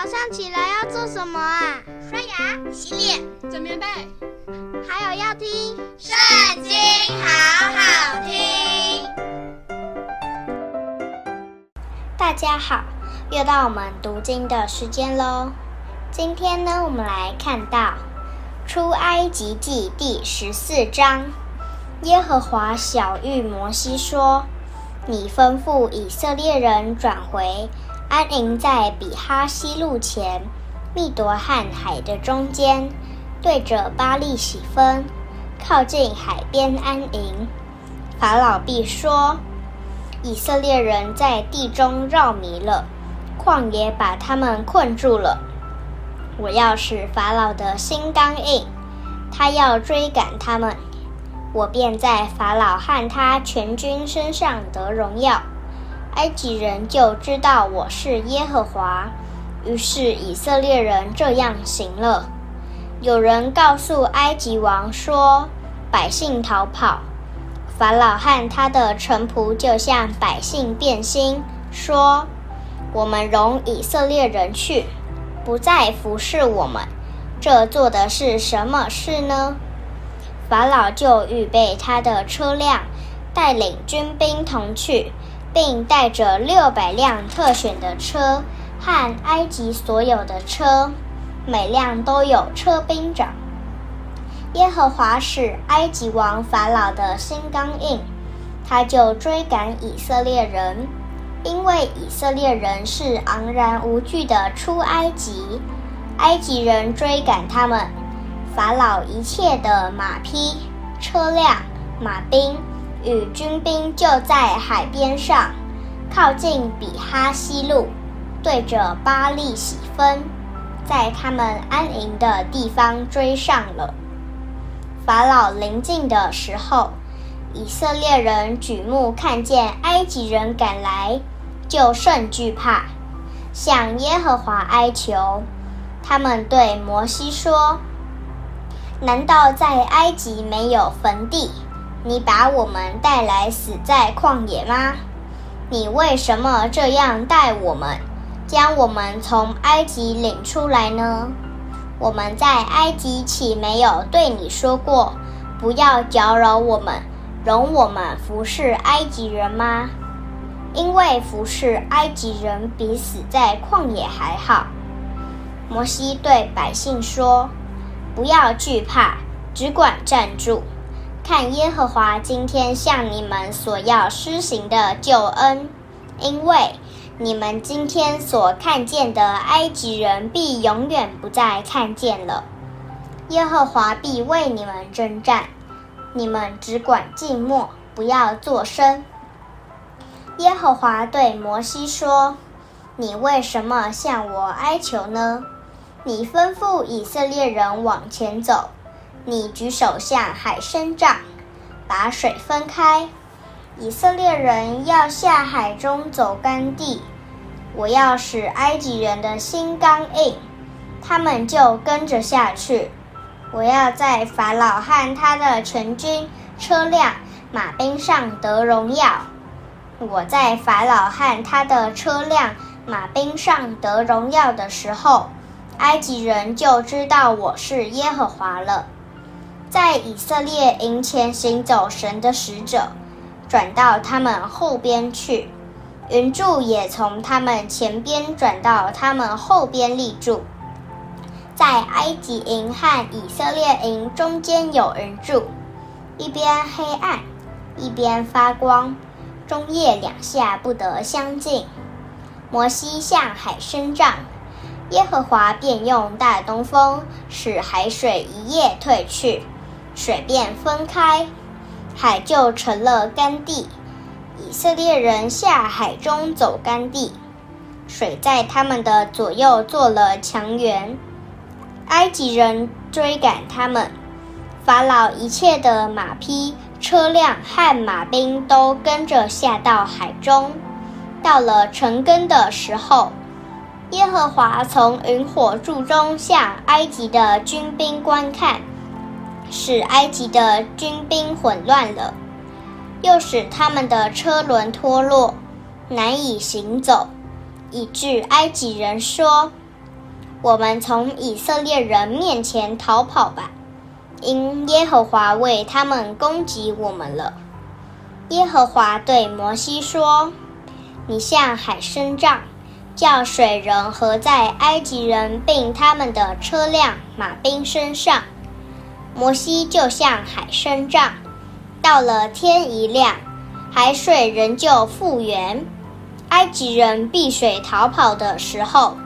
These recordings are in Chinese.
早上起来要做什么啊？刷牙、洗脸、整棉被，还有要听《圣经》，好好听。大家好，又到我们读经的时间喽。今天呢，我们来看到《出埃及记》第十四章。耶和华小玉摩西说：“你吩咐以色列人转回。”安营在比哈希路前，密朵和海的中间，对着巴利喜分，靠近海边安营。法老必说：“以色列人在地中绕迷了，旷野把他们困住了。我要使法老的心刚硬，他要追赶他们，我便在法老和他全军身上得荣耀。”埃及人就知道我是耶和华，于是以色列人这样行了。有人告诉埃及王说：“百姓逃跑。”法老和他的臣仆就向百姓变心，说：“我们容以色列人去，不再服侍我们。这做的是什么事呢？”法老就预备他的车辆，带领军兵同去。并带着六百辆特选的车和埃及所有的车，每辆都有车兵长。耶和华使埃及王法老的心刚硬，他就追赶以色列人，因为以色列人是昂然无惧的出埃及。埃及人追赶他们，法老一切的马匹、车辆、马兵。与军兵就在海边上，靠近比哈希路，对着巴利喜分，在他们安营的地方追上了。法老临近的时候，以色列人举目看见埃及人赶来，就甚惧怕，向耶和华哀求。他们对摩西说：“难道在埃及没有坟地？”你把我们带来死在旷野吗？你为什么这样待我们，将我们从埃及领出来呢？我们在埃及岂没有对你说过，不要搅扰我们，容我们服侍埃及人吗？因为服侍埃及人比死在旷野还好。摩西对百姓说：“不要惧怕，只管站住。”看耶和华今天向你们所要施行的救恩，因为你们今天所看见的埃及人必永远不再看见了。耶和华必为你们征战，你们只管静默，不要作声。耶和华对摩西说：“你为什么向我哀求呢？你吩咐以色列人往前走。”你举手向海伸杖，把水分开。以色列人要下海中走干地。我要使埃及人的心刚硬，他们就跟着下去。我要在法老和他的全军、车辆、马兵上得荣耀。我在法老和他的车辆、马兵上得荣耀的时候，埃及人就知道我是耶和华了。在以色列营前行走神的使者，转到他们后边去，云柱也从他们前边转到他们后边立住。在埃及营和以色列营中间有人住，一边黑暗，一边发光，中夜两下不得相近。摩西向海伸杖，耶和华便用大东风使海水一夜退去。水便分开，海就成了干地。以色列人下海中走干地，水在他们的左右做了墙垣。埃及人追赶他们，法老一切的马匹、车辆和马兵都跟着下到海中。到了晨更的时候，耶和华从云火柱中向埃及的军兵观看。使埃及的军兵混乱了，又使他们的车轮脱落，难以行走，以致埃及人说：“我们从以色列人面前逃跑吧，因耶和华为他们攻击我们了。”耶和华对摩西说：“你向海伸杖，叫水人合在埃及人并他们的车辆、马兵身上。”摩西就向海伸杖，到了天一亮，海水仍旧复原。埃及人避水逃跑的时候，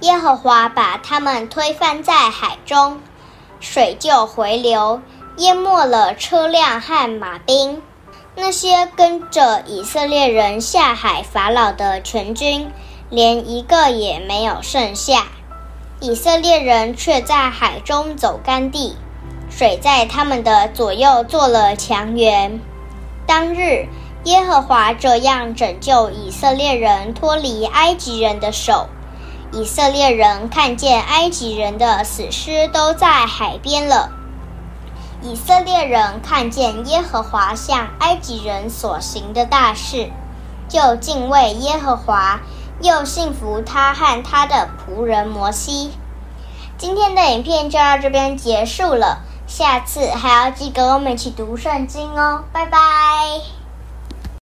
耶和华把他们推翻在海中，水就回流，淹没了车辆和马兵。那些跟着以色列人下海法老的全军，连一个也没有剩下。以色列人却在海中走干地。水在他们的左右做了墙垣。当日，耶和华这样拯救以色列人脱离埃及人的手。以色列人看见埃及人的死尸都在海边了。以色列人看见耶和华向埃及人所行的大事，就敬畏耶和华，又信服他和他的仆人摩西。今天的影片就到这边结束了。下次还要记得我们一起读圣经哦，拜拜。